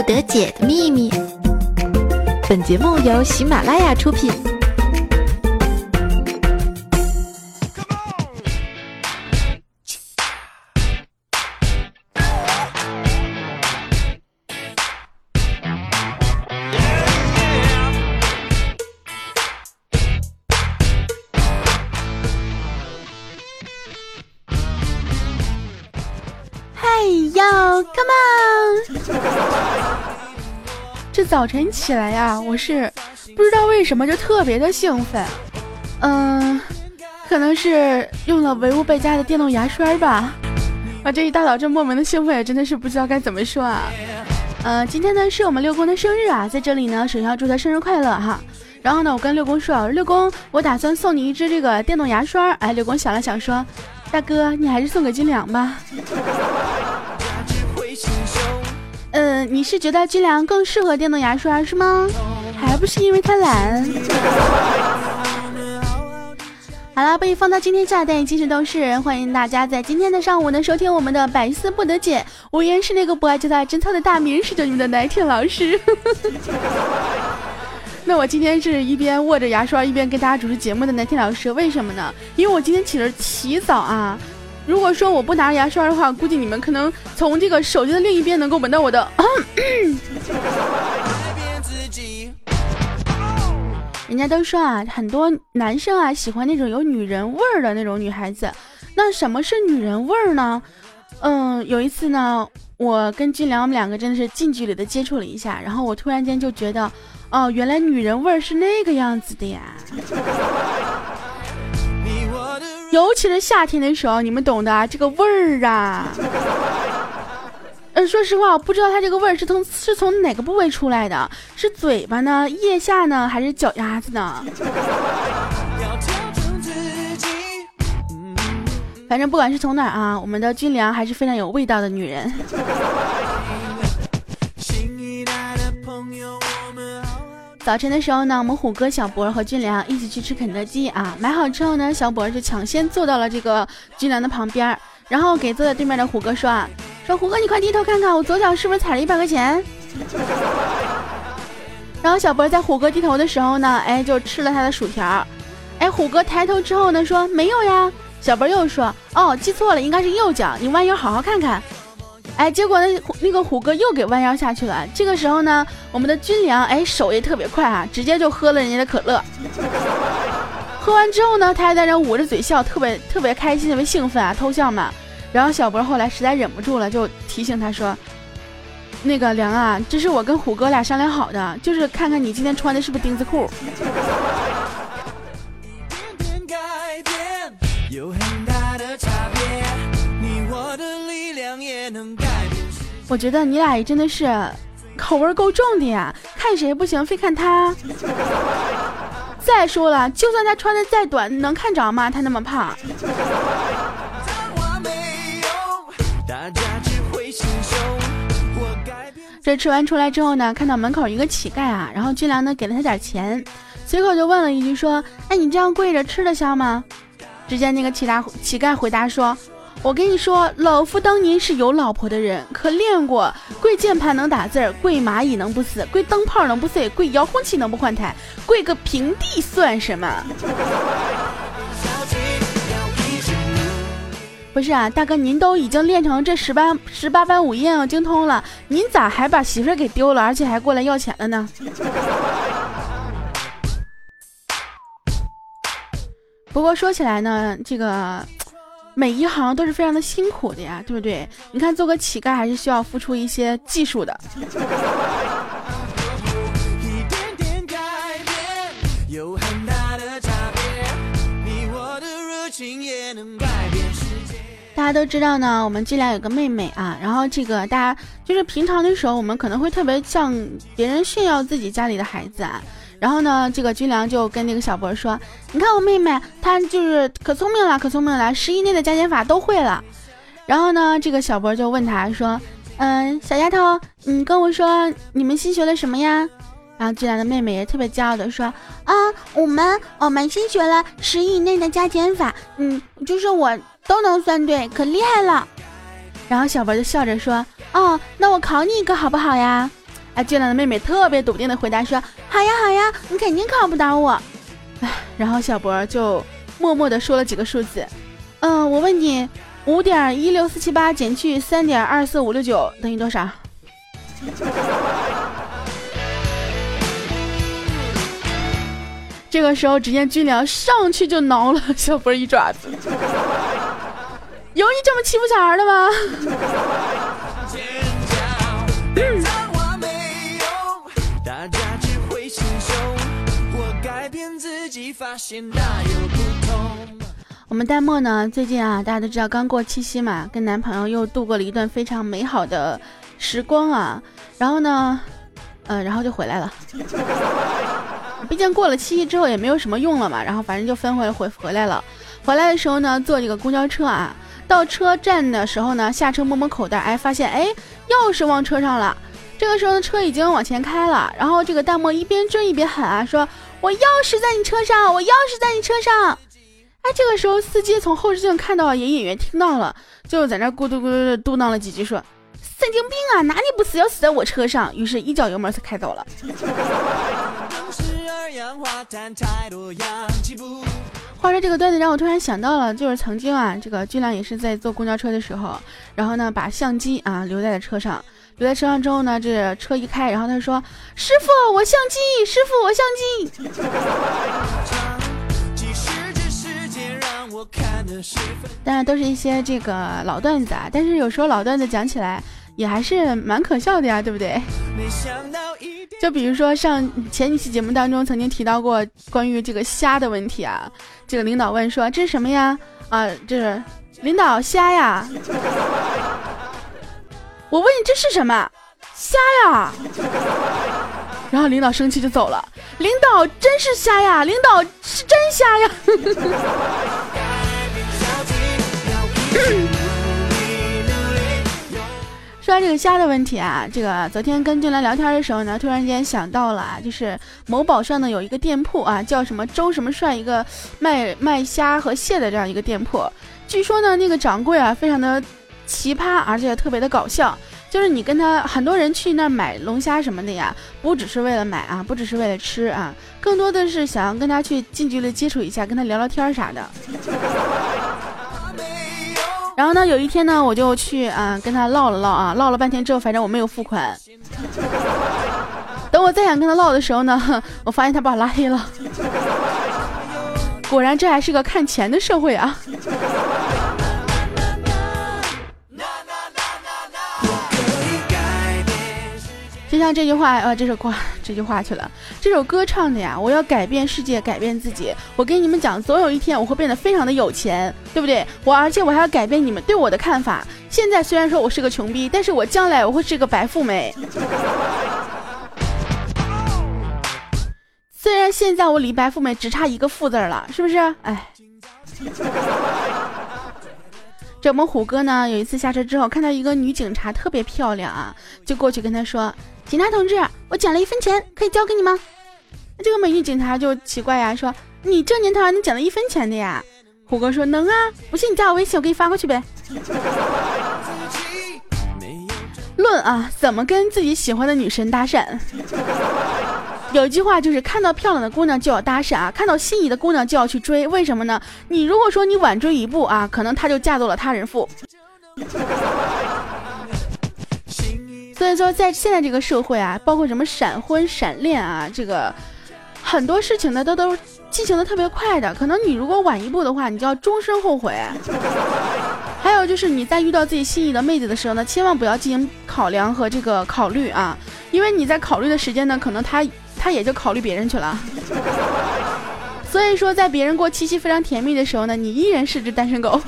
不得解的秘密。本节目由喜马拉雅出品。早晨起来呀，我是不知道为什么就特别的兴奋，嗯，可能是用了唯物贝佳的电动牙刷吧，啊，这一大早这莫名的兴奋，也真的是不知道该怎么说啊。呃，今天呢是我们六公的生日啊，在这里呢首先要祝他生日快乐哈。然后呢，我跟六公说，六公，我打算送你一支这个电动牙刷。哎，六公想了想说，大哥，你还是送给金良吧。嗯，你是觉得军粮更适合电动牙刷是吗？还不是因为他懒。好了，被放到今天下单，其实都是欢迎大家在今天的上午呢收听我们的百思不得解。我依然是那个不爱就爱贞操的大名，是着你们的奶铁老师。那我今天是一边握着牙刷一边跟大家主持节目的奶铁老师，为什么呢？因为我今天起了起早啊。如果说我不拿牙刷的话，估计你们可能从这个手机的另一边能够闻到我的。人家都说啊，很多男生啊喜欢那种有女人味儿的那种女孩子。那什么是女人味儿呢？嗯，有一次呢，我跟俊良我们两个真的是近距离的接触了一下，然后我突然间就觉得，哦，原来女人味儿是那个样子的呀。尤其是夏天的时候，你们懂的，这个味儿啊。嗯，说实话，我不知道它这个味儿是从是从哪个部位出来的，是嘴巴呢、腋下呢，还是脚丫子呢？反正不管是从哪啊，我们的军粮还是非常有味道的女人。早晨的时候呢，我们虎哥、小博和俊良一起去吃肯德基啊。买好之后呢，小博就抢先坐到了这个俊良的旁边，然后给坐在对面的虎哥说啊：“说虎哥，你快低头看看，我左脚是不是踩了一百块钱？”然后小博在虎哥低头的时候呢，哎，就吃了他的薯条。哎，虎哥抬头之后呢，说：“没有呀。”小博又说：“哦，记错了，应该是右脚，你弯腰好好看看。”哎，结果呢，那个虎哥又给弯腰下去了。这个时候呢，我们的军粮哎手也特别快啊，直接就喝了人家的可乐。喝完之后呢，他还在那捂着嘴笑，特别特别开心，特别兴奋啊，偷笑嘛。然后小博后来实在忍不住了，就提醒他说：“那个梁啊，这是我跟虎哥俩商量好的，就是看看你今天穿的是不是钉子裤。”我觉得你俩也真的是口味够重的呀，看谁不行非看他。再说了，就算他穿的再短，能看着吗？他那么胖。这吃完出来之后呢，看到门口一个乞丐啊，然后军良呢给了他点钱，随口就问了一句说：“哎，你这样跪着吃得消吗？”只见那个乞丐乞丐回答说。我跟你说，老夫当年是有老婆的人，可练过。跪键盘能打字儿，跪蚂蚁能不死，跪灯泡能不碎，跪遥控器能不换台，跪个平地算什么？不是啊，大哥，您都已经练成这十八十八般武艺要精通了，您咋还把媳妇儿给丢了，而且还过来要钱了呢？不过说起来呢，这个。每一行都是非常的辛苦的呀，对不对？你看，做个乞丐还是需要付出一些技术的。大家都知道呢，我们这俩有个妹妹啊，然后这个大家就是平常的时候，我们可能会特别向别人炫耀自己家里的孩子啊。然后呢，这个军良就跟那个小博说：“你看我妹妹，她就是可聪明了，可聪明了，十以内的加减法都会了。”然后呢，这个小博就问他说：“嗯，小丫头，你跟我说你们新学了什么呀？”然后军良的妹妹也特别骄傲的说：“啊，我们我们新学了十以内的加减法，嗯，就是我都能算对，可厉害了。”然后小博就笑着说：“哦，那我考你一个好不好呀？”哎，俊朗的妹妹特别笃定的回答说：“好呀好呀，你肯定考不倒我。”哎，然后小博就默默的说了几个数字。嗯，我问你，五点一六四七八减去三点二四五六九等于多少？这个时候，只见军良上去就挠了小波一爪子。有你这么欺负小孩的吗？发现大有不同我们淡漠呢，最近啊，大家都知道刚过七夕嘛，跟男朋友又度过了一段非常美好的时光啊。然后呢，嗯，然后就回来了。毕竟过了七夕之后也没有什么用了嘛，然后反正就分回回回来了。回来的时候呢，坐这个公交车啊，到车站的时候呢，下车摸摸口袋，哎，发现哎钥匙忘车上了。这个时候呢，车已经往前开了，然后这个淡漠一边追一边喊啊，说我钥匙在你车上，我钥匙在你车上。哎，这个时候司机从后视镜看到，也隐约听到了，就在那咕嘟咕嘟的嘟囔了几句，说神经病啊，哪里不死要死在我车上？于是，一脚油门才开走了。话说这个段子让我突然想到了，就是曾经啊，这个俊亮也是在坐公交车的时候，然后呢把相机啊留在了车上，留在车上之后呢，这车一开，然后他说：“师傅，我相机，师傅，我相机。”当然都是一些这个老段子啊，但是有时候老段子讲起来。也还是蛮可笑的呀，对不对？就比如说上前几期节目当中曾经提到过关于这个虾的问题啊，这个领导问说这是什么呀？啊，这是领导虾呀。我问你这是什么？虾呀。然后领导生气就走了。领导真是虾呀，领导是真虾呀。说完这个虾的问题啊，这个昨天跟俊兰聊天的时候呢，突然间想到了，就是某宝上呢有一个店铺啊，叫什么周什么帅，一个卖卖虾和蟹的这样一个店铺。据说呢，那个掌柜啊非常的奇葩，而且特别的搞笑。就是你跟他很多人去那买龙虾什么的呀，不只是为了买啊，不只是为了吃啊，更多的是想要跟他去近距离接触一下，跟他聊聊天啥的。然后呢，有一天呢，我就去啊跟他唠了唠啊，唠了半天之后，反正我没有付款。等我再想跟他唠的时候呢，我发现他把我拉黑了。果然，这还是个看钱的社会啊。像这句话，呃，这首歌，这句话去了。这首歌唱的呀，我要改变世界，改变自己。我跟你们讲，总有一天我会变得非常的有钱，对不对？我而且我还要改变你们对我的看法。现在虽然说我是个穷逼，但是我将来我会是个白富美。虽然现在我离白富美只差一个富字了，是不是？哎。这我们虎哥呢，有一次下车之后看到一个女警察特别漂亮啊，就过去跟她说：“警察同志，我捡了一分钱，可以交给你吗？”这个美女警察就奇怪呀，说：“你这年头还能捡到一分钱的呀？”虎哥说：“能啊，不信你加我微信，我给你发过去呗。”论啊，怎么跟自己喜欢的女神搭讪？有一句话就是看到漂亮的姑娘就要搭讪啊，看到心仪的姑娘就要去追，为什么呢？你如果说你晚追一步啊，可能她就嫁做了他人妇。所以说，在现在这个社会啊，包括什么闪婚、闪恋啊，这个很多事情呢，都都进行的特别快的。可能你如果晚一步的话，你就要终身后悔。还有就是你在遇到自己心仪的妹子的时候呢，千万不要进行考量和这个考虑啊，因为你在考虑的时间呢，可能她。他也就考虑别人去了，所以说在别人过七夕非常甜蜜的时候呢，你依然是只单身狗。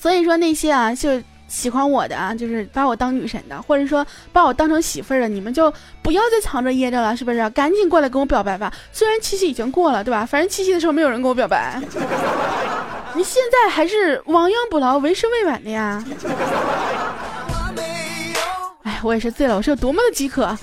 所以说那些啊，就喜欢我的啊，就是把我当女神的，或者说把我当成媳妇儿的，你们就不要再藏着掖着了，是不是？赶紧过来跟我表白吧！虽然七夕已经过了，对吧？反正七夕的时候没有人跟我表白，你现在还是亡羊补牢，为时未晚的呀。我也是醉了，我是有多么的饥渴。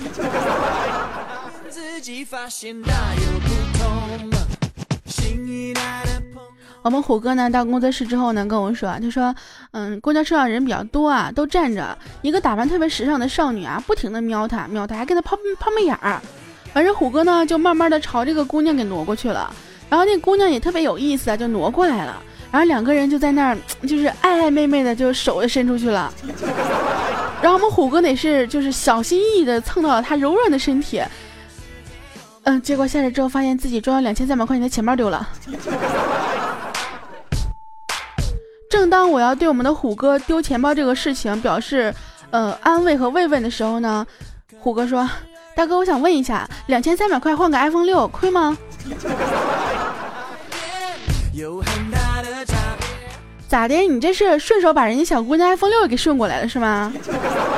我们虎哥呢到工作室之后呢跟我说，他说，嗯，公交车上人比较多啊，都站着，一个打扮特别时尚的少女啊，不停的瞄他，瞄他，还跟他抛抛媚眼儿。反正虎哥呢就慢慢的朝这个姑娘给挪过去了，然后那姑娘也特别有意思啊，就挪过来了，然后两个人就在那儿 就是爱爱妹妹的，就手就伸出去了。然后我们虎哥得是就是小心翼翼的蹭到了她柔软的身体。嗯，结果下来之后，发现自己装了两千三百块钱的钱包丢了。正当我要对我们的虎哥丢钱包这个事情表示呃安慰和慰问的时候呢，虎哥说：“大哥，我想问一下，两千三百块换个 iPhone 六亏吗？” 咋的？你这是顺手把人家小姑娘 iPhone 六给顺过来了是吗？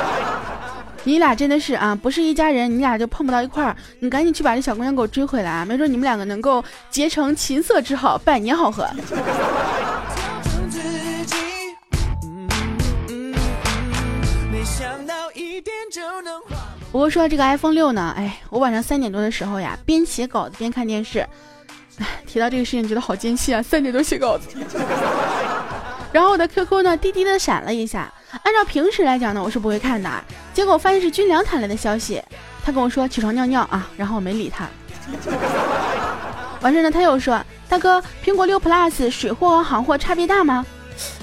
你俩真的是啊，不是一家人，你俩就碰不到一块儿。你赶紧去把这小姑娘给我追回来啊，没准你们两个能够结成琴瑟之好，百年好合。不过说到这个 iPhone 六呢，哎，我晚上三点多的时候呀，边写稿子边看电视，哎，提到这个事情觉得好艰辛啊，三点多写稿子。然后我的 QQ 呢，滴滴的闪了一下。按照平时来讲呢，我是不会看的。结果发现是军粮弹来的消息，他跟我说起床尿尿啊，然后我没理他。完事呢，他又说大哥，苹果六 Plus 水货和行货差别大吗？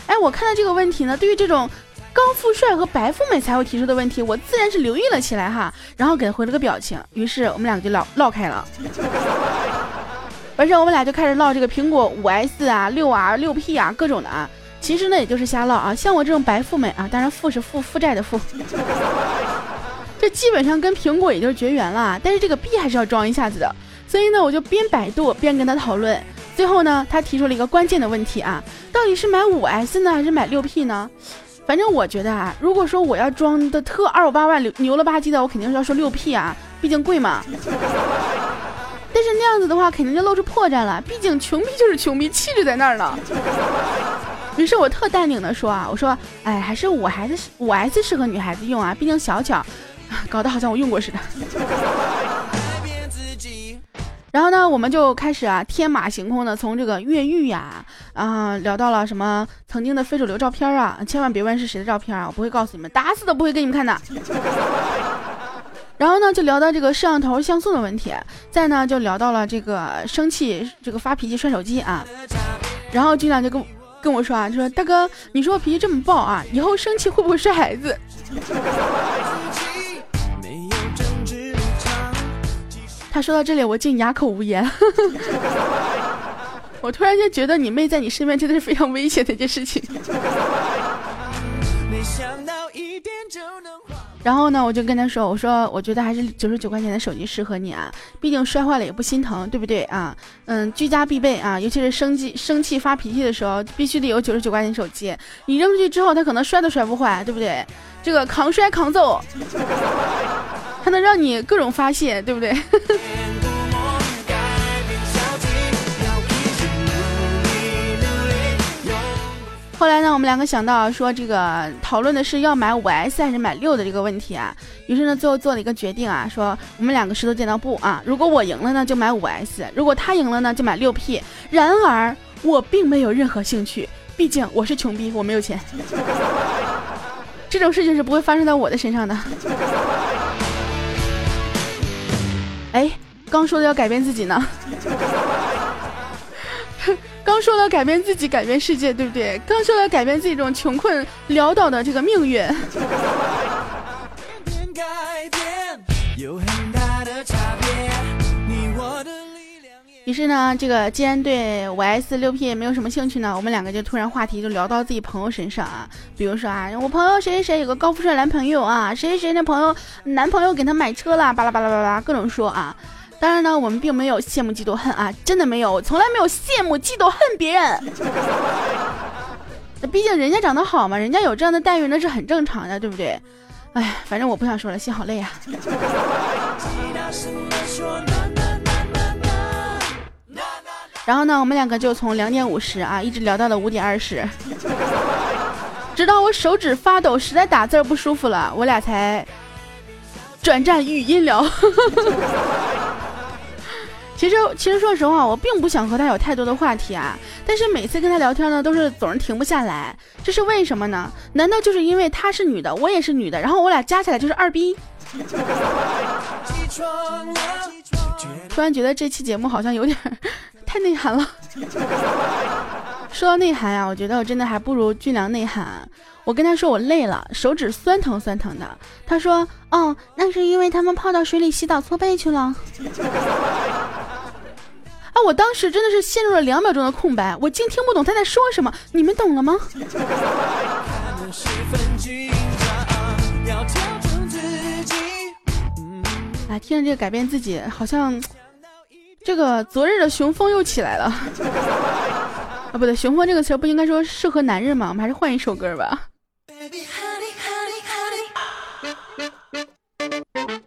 哎，我看到这个问题呢，对于这种高富帅和白富美才会提出的问题，我自然是留意了起来哈，然后给他回了个表情。于是我们两个就唠唠开了。完事我们俩就开始唠这个苹果五 S 啊、六 R、六 P 啊，各种的啊。其实呢，也就是瞎唠啊。像我这种白富美啊，当然富是负负债的富，这基本上跟苹果也就绝缘了。但是这个币还是要装一下子的。所以呢，我就边百度边跟他讨论。最后呢，他提出了一个关键的问题啊，到底是买五 S 呢，还是买六 P 呢？反正我觉得啊，如果说我要装的特二五八万牛牛了吧唧的，我肯定是要说六 P 啊，毕竟贵嘛。但是那样子的话，肯定就露出破绽了。毕竟穷逼就是穷逼，气质在那儿呢。于是我特淡定的说啊，我说，哎，还是五 S 五 S 适合女孩子用啊，毕竟小巧，搞得好像我用过似的。然后呢，我们就开始啊，天马行空的从这个越狱呀，啊，聊到了什么曾经的非主流照片啊，千万别问是谁的照片啊，我不会告诉你们，打死都不会给你们看的。然后呢，就聊到这个摄像头像素的问题，再呢就聊到了这个生气这个发脾气摔手机啊，然后军长就跟。跟我说啊，就说大哥，你说我脾气这么暴啊，以后生气会不会摔孩子？他说到这里，我竟哑口无言。我突然间觉得你妹在你身边真的是非常危险的一件事情。没想到一点就能然后呢，我就跟他说：“我说，我觉得还是九十九块钱的手机适合你啊，毕竟摔坏了也不心疼，对不对啊？嗯，居家必备啊，尤其是生气、生气发脾气的时候，必须得有九十九块钱手机。你扔出去之后，它可能摔都摔不坏，对不对？这个抗摔抗揍，还能让你各种发泄，对不对？”后来呢，我们两个想到说，这个讨论的是要买五 S 还是买六的这个问题啊。于是呢，最后做了一个决定啊，说我们两个石头剪刀布啊，如果我赢了呢，就买五 S；如果他赢了呢，就买六 P。然而我并没有任何兴趣，毕竟我是穷逼，我没有钱。这种事情是不会发生在我的身上的。哎，刚说的要改变自己呢。刚说了改变自己，改变世界，对不对？刚说了改变自己这种穷困潦倒的这个命运。于是呢，这个既然对五 S 六 P 也没有什么兴趣呢，我们两个就突然话题就聊到自己朋友身上啊。比如说啊，我朋友谁谁谁有个高富帅男朋友啊，谁谁谁那朋友男朋友给他买车了，巴拉巴拉巴拉各种说啊。当然呢，我们并没有羡慕嫉妒恨啊，真的没有，我从来没有羡慕嫉妒恨别人。那 毕竟人家长得好嘛，人家有这样的待遇那是很正常的，对不对？哎，反正我不想说了，心好累啊。然后呢，我们两个就从两点五十啊，一直聊到了五点二十，直到我手指发抖，实在打字不舒服了，我俩才转战语音聊。其实，其实说实话，我并不想和他有太多的话题啊。但是每次跟他聊天呢，都是总是停不下来，这是为什么呢？难道就是因为她是女的，我也是女的，然后我俩加起来就是二逼？突然觉得这期节目好像有点太内涵了。说到内涵啊，我觉得我真的还不如俊良内涵。我跟他说我累了，手指酸疼酸疼的。他说：“哦，那是因为他们泡到水里洗澡搓背去了。” 啊！我当时真的是陷入了两秒钟的空白，我竟听不懂他在说什么。你们懂了吗？啊，听着这个改变自己，好像这个昨日的雄风又起来了。啊，不对，雄风这个词不应该说适合男人吗？我们还是换一首歌吧。Baby honey honey honey.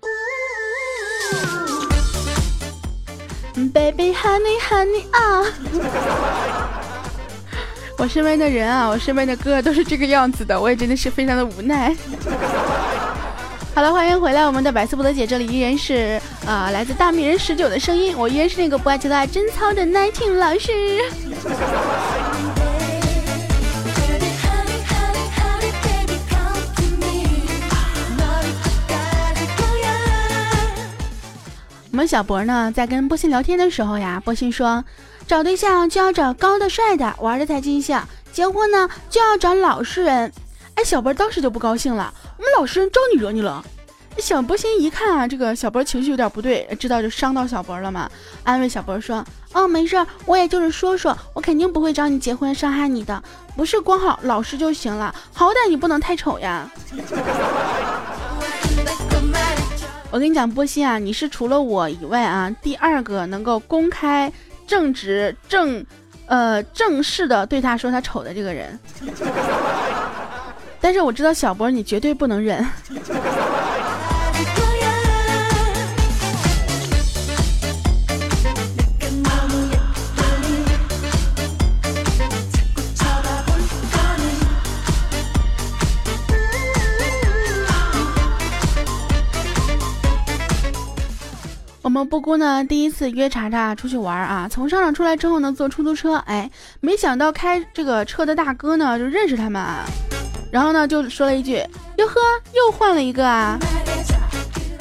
Baby, honey, honey 啊！我身边的人啊，我身边的歌都是这个样子的，我也真的是非常的无奈。好了，欢迎回来，我们的百思不得姐，这里依然是啊，来自大名人十九的声音，我依然是那个不爱节奏爱真操的 Nineteen 老师。我们小博呢，在跟波鑫聊天的时候呀，波鑫说，找对象就要找高的、帅的，玩的才尽兴；结婚呢，就要找老实人。哎，小博当时就不高兴了，我们老实人招你惹你了？小波鑫一看啊，这个小博情绪有点不对，知道就伤到小博了嘛，安慰小博说，哦，没事，我也就是说说，我肯定不会找你结婚，伤害你的，不是光好老实就行了，好歹你不能太丑呀。我跟你讲，波西啊，你是除了我以外啊，第二个能够公开、正直、正，呃，正式的对他说他丑的这个人。但是我知道小波你绝对不能忍。布姑呢，第一次约查查出去玩啊，从商场出来之后呢，坐出租车，哎，没想到开这个车的大哥呢就认识他们啊，然后呢就说了一句：“哟呵，又换了一个啊。”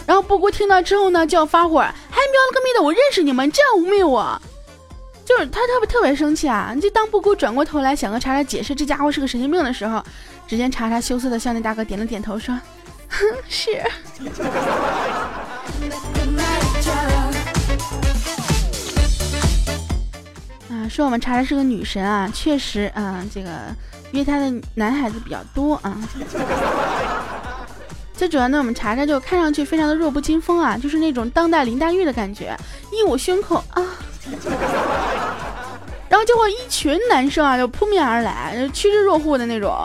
然后布姑听到之后呢就要发火，还喵了个咪的，我认识你们，这样污蔑我，就是他特别特别生气啊！就当布姑转过头来想和查查解释这家伙是个神经病的时候，只见查查羞涩的向那大哥点了点头，说：“哼，是。”说我们查查是个女神啊，确实啊，这个约她的男孩子比较多啊。最主要呢，我们查查就看上去非常的弱不禁风啊，就是那种当代林黛玉的感觉，一捂胸口啊，然后就会一群男生啊就扑面而来，趋之若鹜的那种。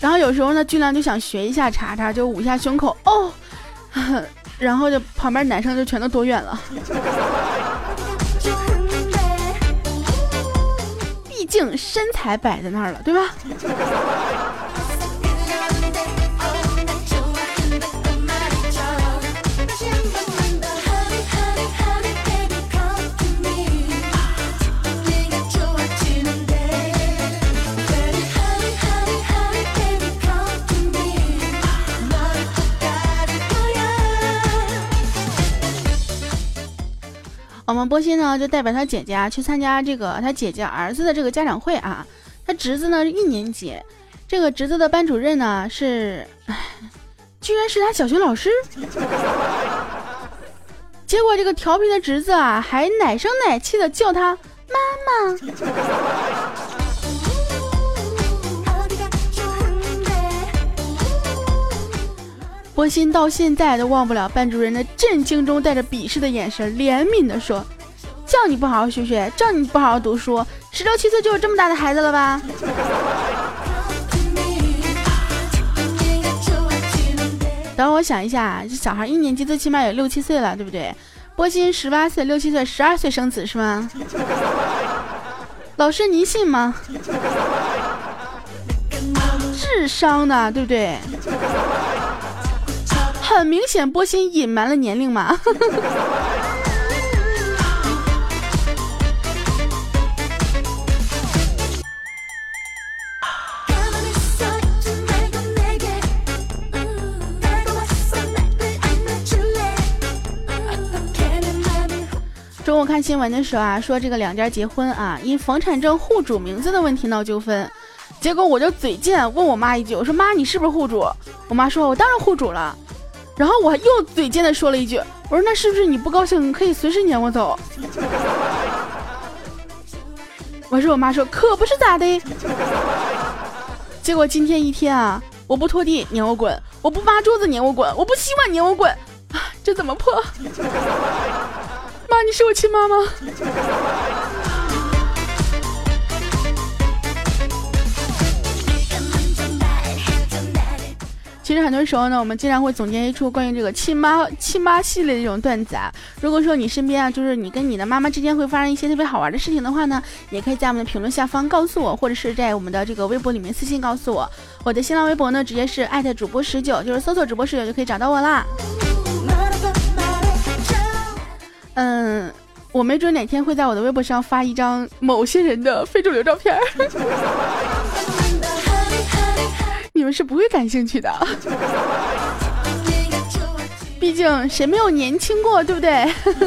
然后有时候呢，俊亮就想学一下查查，就捂一下胸口哦。然后就旁边男生就全都躲远了，竟身材摆在那儿了，对吧？我们波西呢，就代表他姐姐去参加这个他姐姐儿子的这个家长会啊。他侄子呢是一年级，这个侄子的班主任呢是，居然是他小学老师。结果这个调皮的侄子啊，还奶声奶气的叫他妈妈。波心到现在都忘不了班主任那震惊中带着鄙视的眼神，怜悯的说：“叫你不好好学学，叫你不好好读书，十六七岁就有这么大的孩子了吧？”等我想一下，这小孩一年级最起码有六七岁了，对不对？波心十八岁，六七岁，十二岁生子是吗？老师您信吗？智商呢，对不对？很明显波心隐瞒了年龄嘛。中午看新闻的时候啊，说这个两家结婚啊，因房产证户主名字的问题闹纠纷。结果我就嘴贱问我妈一句，我说妈，你是不是户主？我妈说，我当然户主了。然后我又嘴贱的说了一句，我说那是不是你不高兴可以随时撵我走？我说我妈说可不是咋的。结果今天一天啊，我不拖地撵我滚，我不抹桌子撵我滚，我不洗碗撵我滚，啊，这怎么破？妈，你是我亲妈吗？其实很多时候呢，我们经常会总结一出关于这个亲妈亲妈系列的这种段子啊。如果说你身边啊，就是你跟你的妈妈之间会发生一些特别好玩的事情的话呢，也可以在我们的评论下方告诉我，或者是在我们的这个微博里面私信告诉我。我的新浪微博呢，直接是艾特主播十九，就是搜索主播十九就可以找到我啦。嗯，我没准哪天会在我的微博上发一张某些人的非主流照片你们是不会感兴趣的，毕竟谁没有年轻过，对不对？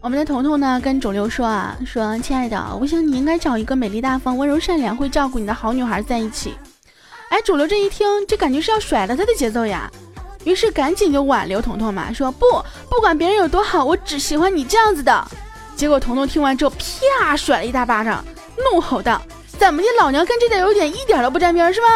我们的彤彤呢，跟肿瘤说啊，说亲爱的，我想你应该找一个美丽大方、温柔善良、会照顾你的好女孩在一起。哎，肿瘤这一听，这感觉是要甩了他的节奏呀，于是赶紧就挽留彤彤嘛，说不，不管别人有多好，我只喜欢你这样子的。结果彤彤听完之后，啪甩了一大巴掌，怒吼道：“怎么的，老娘跟这点优点一点都不沾边是吗？”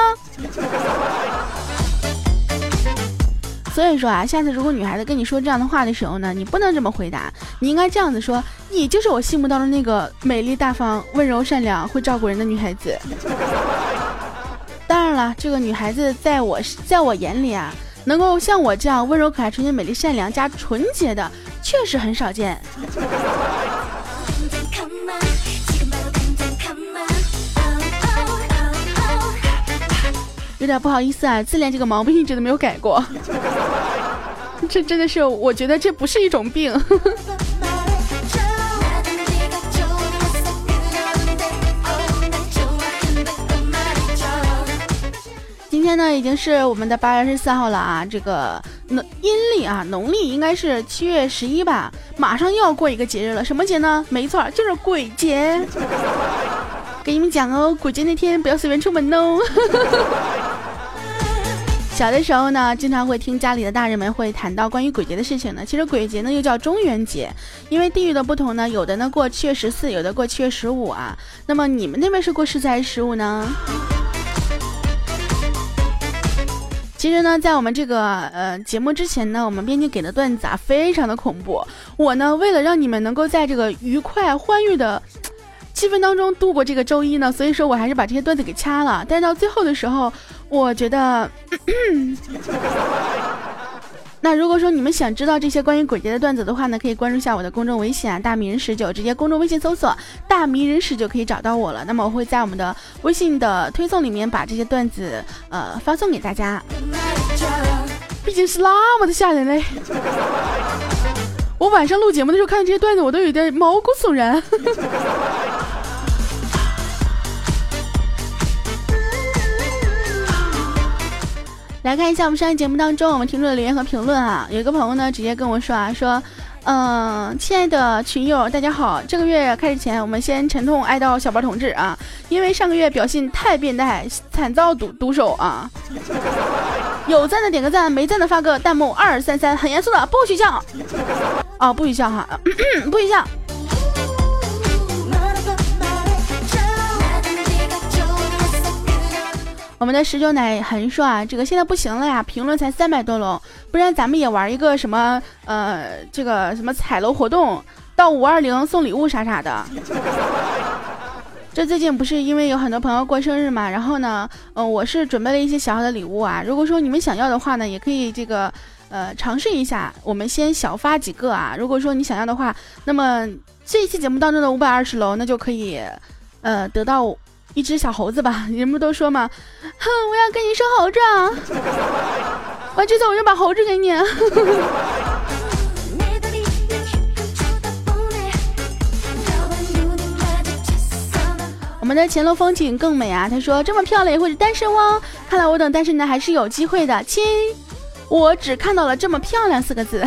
所以说啊，下次如果女孩子跟你说这样的话的时候呢，你不能这么回答，你应该这样子说：你就是我心目当中那个美丽大方、温柔善良、会照顾人的女孩子。当然了，这个女孩子在我在我眼里啊，能够像我这样温柔可爱、纯洁美丽、善良加纯洁的，确实很少见。有点不好意思啊，自恋这个毛病一直都没有改过。这真的是，我觉得这不是一种病。呵 呵天呢，已经是我们的八月二十四号了啊，这个农阴历啊，农历应该是七月十一吧，马上又要过一个节日了，什么节呢？没错，就是鬼节。给你们讲哦，鬼节那天不要随便出门哦。小的时候呢，经常会听家里的大人们会谈到关于鬼节的事情呢。其实鬼节呢又叫中元节，因为地域的不同呢，有的呢过七月十四，有的过七月十五啊。那么你们那边是过十四还是十五呢？其实呢，在我们这个呃节目之前呢，我们编辑给的段子啊非常的恐怖。我呢为了让你们能够在这个愉快欢愉的。气氛当中度过这个周一呢，所以说我还是把这些段子给掐了。但是到最后的时候，我觉得，那如果说你们想知道这些关于鬼节的段子的话呢，可以关注一下我的公众微信啊，大迷人十九，直接公众微信搜索“大迷人十九”可以找到我了。那么我会在我们的微信的推送里面把这些段子呃发送给大家。毕竟是那么的吓人嘞。我晚上录节目的时候看这些段子，我都有点毛骨悚然。来看一下我们上期节目当中我们听众的留言和评论啊，有一个朋友呢直接跟我说啊，说，嗯，亲爱的群友，大家好，这个月开始前，我们先沉痛哀悼小包同志啊，因为上个月表现太变态，惨遭毒毒手啊。有赞的点个赞，没赞的发个弹幕二三三，很严肃的，不许笑。哦，不许笑哈，不许笑。我们的十九奶横说啊，这个现在不行了呀，评论才三百多楼，不然咱们也玩一个什么呃，这个什么彩楼活动，到五二零送礼物啥啥的。这最近不是因为有很多朋友过生日嘛，然后呢，嗯，我是准备了一些小小的礼物啊。如果说你们想要的话呢，也可以这个，呃尝试一下。我们先小发几个啊，如果说你想要的话，那么这一期节目当中的五百二十楼，那就可以呃得到一只小猴子吧。人们都说嘛，哼，我要跟你生猴子啊，我这次我就把猴子给你。我们的前路风景更美啊！他说这么漂亮也会是单身哦，看来我等单身的还是有机会的。亲，我只看到了这么漂亮四个字。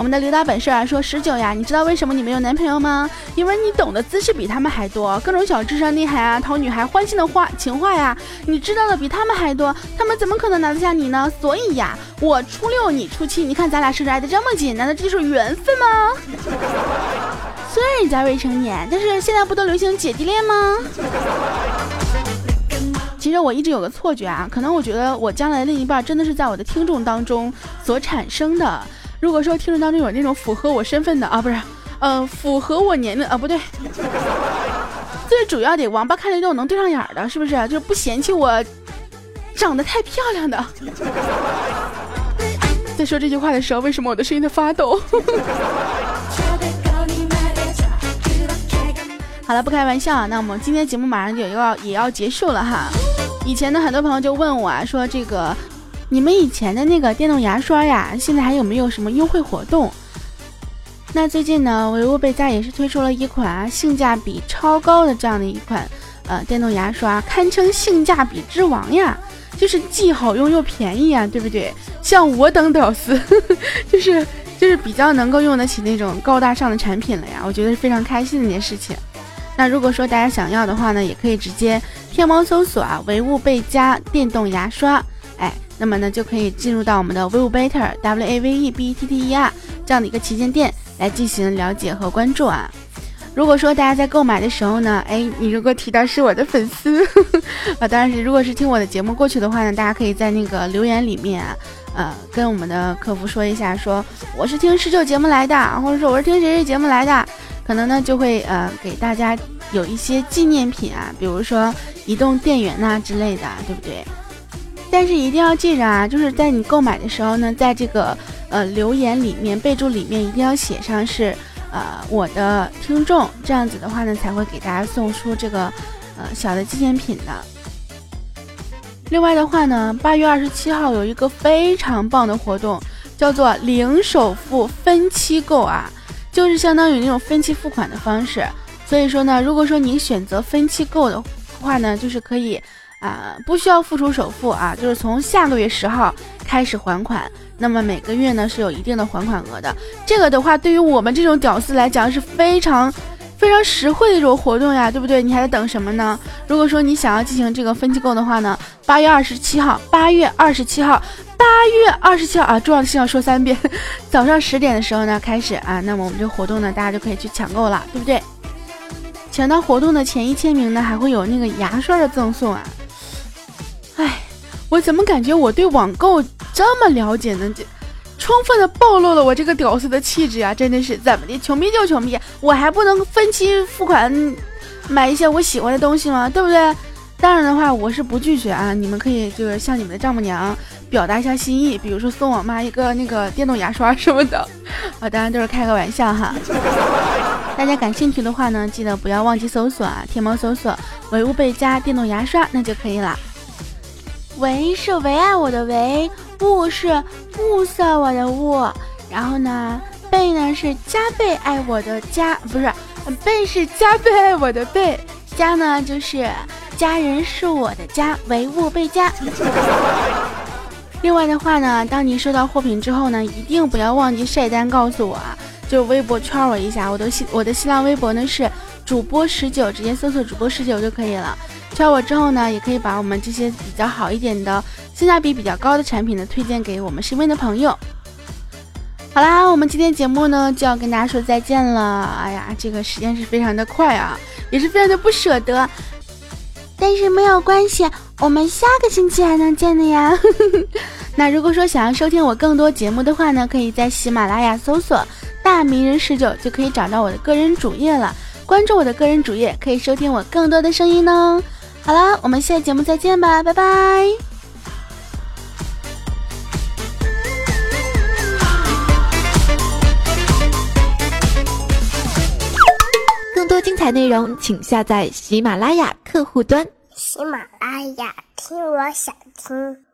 我们的刘大本事啊说十九呀，你知道为什么你没有男朋友吗？因为你懂的姿势比他们还多，各种小智商厉害啊，讨女孩欢心的话情话呀，你知道的比他们还多，他们怎么可能拿得下你呢？所以呀，我初六你初七，你看咱俩是不是挨得这么紧？难道这就是缘分吗？虽然人家未成年，但是现在不都流行姐弟恋吗？其实我一直有个错觉啊，可能我觉得我将来的另一半真的是在我的听众当中所产生的。如果说听众当中有那种符合我身份的啊，不是，嗯，符合我年龄啊，不对，最主要得王八看得动，能对上眼的，是不是？就是不嫌弃我长得太漂亮的。在说这句话的时候，为什么我的声音在发抖？好了，不开玩笑，那我们今天节目马上就要也要结束了哈。以前呢，很多朋友就问我啊，说这个。你们以前的那个电动牙刷呀，现在还有没有什么优惠活动？那最近呢，唯物贝佳也是推出了一款性价比超高的这样的一款呃电动牙刷，堪称性价比之王呀，就是既好用又便宜啊，对不对？像我等屌丝，就是就是比较能够用得起那种高大上的产品了呀，我觉得是非常开心的一件事情。那如果说大家想要的话呢，也可以直接天猫搜索啊，唯物贝佳电动牙刷，那么呢，就可以进入到我们的 w e Better W A V E B E T T E R 这样的一个旗舰店来进行了解和关注啊。如果说大家在购买的时候呢，哎，你如果提到是我的粉丝 啊，当然是如果是听我的节目过去的话呢，大家可以在那个留言里面啊，呃，跟我们的客服说一下，说我是听十九节目来的，或者说我是听谁谁节目来的，可能呢就会呃给大家有一些纪念品啊，比如说移动电源呐之类的，对不对？但是一定要记着啊，就是在你购买的时候呢，在这个呃留言里面备注里面一定要写上是呃我的听众，这样子的话呢才会给大家送出这个呃小的纪念品的。另外的话呢，八月二十七号有一个非常棒的活动，叫做零首付分期购啊，就是相当于那种分期付款的方式。所以说呢，如果说你选择分期购的话呢，就是可以。啊，不需要付出首付啊，就是从下个月十号开始还款，那么每个月呢是有一定的还款额的。这个的话，对于我们这种屌丝来讲是非常非常实惠的一种活动呀，对不对？你还在等什么呢？如果说你想要进行这个分期购的话呢，八月二十七号，八月二十七号，八月二十七号啊，重要的事情要说三遍，早上十点的时候呢开始啊，那么我们这个活动呢，大家就可以去抢购了，对不对？抢到活动的前一千名呢，还会有那个牙刷的赠送啊。我怎么感觉我对网购这么了解呢？这充分的暴露了我这个屌丝的气质啊！真的是怎么的，穷逼就穷逼，我还不能分期付款买一些我喜欢的东西吗？对不对？当然的话，我是不拒绝啊！你们可以就是向你们的丈母娘表达一下心意，比如说送我妈一个那个电动牙刷什么的 啊！当然都是开个玩笑哈。大家感兴趣的话呢，记得不要忘记搜索啊，天猫搜索“唯物贝佳电动牙刷”那就可以了。唯是唯爱我的唯，物是物色我的物，然后呢，倍呢是加倍爱我的加，不是倍是加倍爱我的倍，家呢就是家人是我的家，唯物倍加。另外的话呢，当你收到货品之后呢，一定不要忘记晒单告诉我啊，就微博圈我一下，我的新我的新浪微博呢是主播十九，直接搜索主播十九就可以了。挑我之后呢，也可以把我们这些比较好一点的、性价比比较高的产品呢，推荐给我们身边的朋友。好啦，我们今天节目呢就要跟大家说再见了。哎呀，这个时间是非常的快啊，也是非常的不舍得。但是没有关系，我们下个星期还能见的呀。那如果说想要收听我更多节目的话呢，可以在喜马拉雅搜索“大名人十九”就可以找到我的个人主页了。关注我的个人主页，可以收听我更多的声音哦。好了，我们下期节目再见吧，拜拜。更多精彩内容，请下载喜马拉雅客户端。喜马拉雅，听我想听。